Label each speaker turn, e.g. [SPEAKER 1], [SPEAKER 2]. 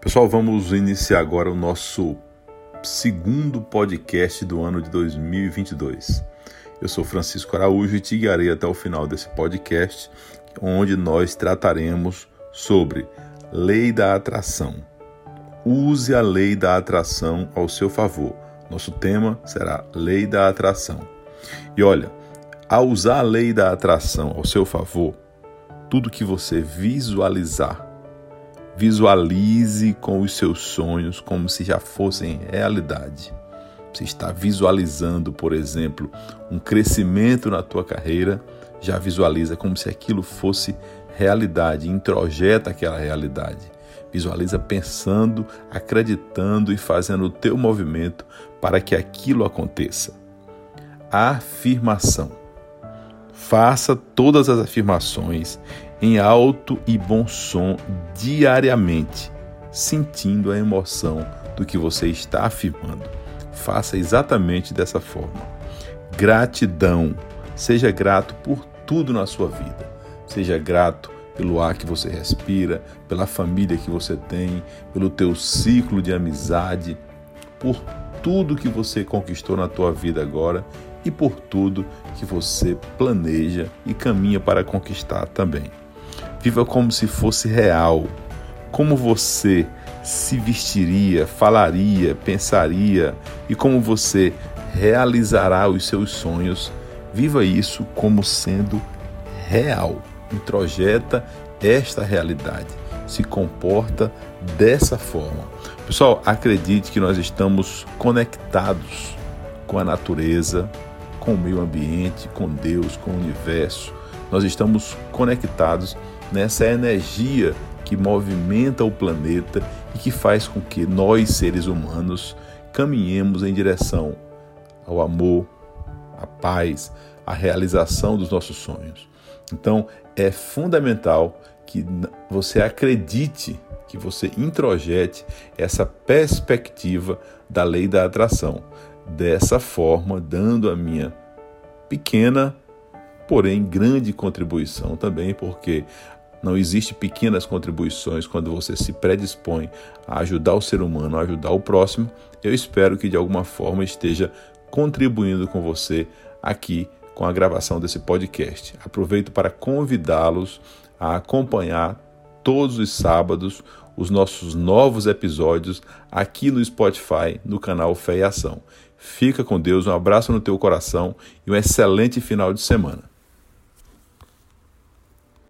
[SPEAKER 1] Pessoal, vamos iniciar agora o nosso segundo podcast do ano de 2022. Eu sou Francisco Araújo e te guiarei até o final desse podcast, onde nós trataremos sobre lei da atração. Use a lei da atração ao seu favor. Nosso tema será lei da atração. E olha, ao usar a lei da atração ao seu favor, tudo que você visualizar Visualize com os seus sonhos como se já fossem realidade. Você está visualizando, por exemplo, um crescimento na tua carreira, já visualiza como se aquilo fosse realidade, introjeta aquela realidade. Visualiza pensando, acreditando e fazendo o teu movimento para que aquilo aconteça. Afirmação. Faça todas as afirmações em alto e bom som diariamente, sentindo a emoção do que você está afirmando. Faça exatamente dessa forma. Gratidão. Seja grato por tudo na sua vida. Seja grato pelo ar que você respira, pela família que você tem, pelo teu ciclo de amizade, por tudo que você conquistou na tua vida agora e por tudo que você planeja e caminha para conquistar também. Viva como se fosse real. Como você se vestiria, falaria, pensaria e como você realizará os seus sonhos. Viva isso como sendo real. Introjeta esta realidade. Se comporta dessa forma. Pessoal, acredite que nós estamos conectados com a natureza, com o meio ambiente, com Deus, com o universo. Nós estamos conectados nessa energia que movimenta o planeta e que faz com que nós, seres humanos, caminhemos em direção ao amor, à paz, à realização dos nossos sonhos. Então, é fundamental que você acredite, que você introjete essa perspectiva da lei da atração. Dessa forma, dando a minha pequena, porém grande contribuição também, porque não existe pequenas contribuições quando você se predispõe a ajudar o ser humano, a ajudar o próximo. Eu espero que de alguma forma esteja contribuindo com você aqui com a gravação desse podcast. Aproveito para convidá-los a acompanhar todos os sábados os nossos novos episódios aqui no Spotify, no canal Fé e Ação. Fica com Deus, um abraço no teu coração e um excelente final de semana.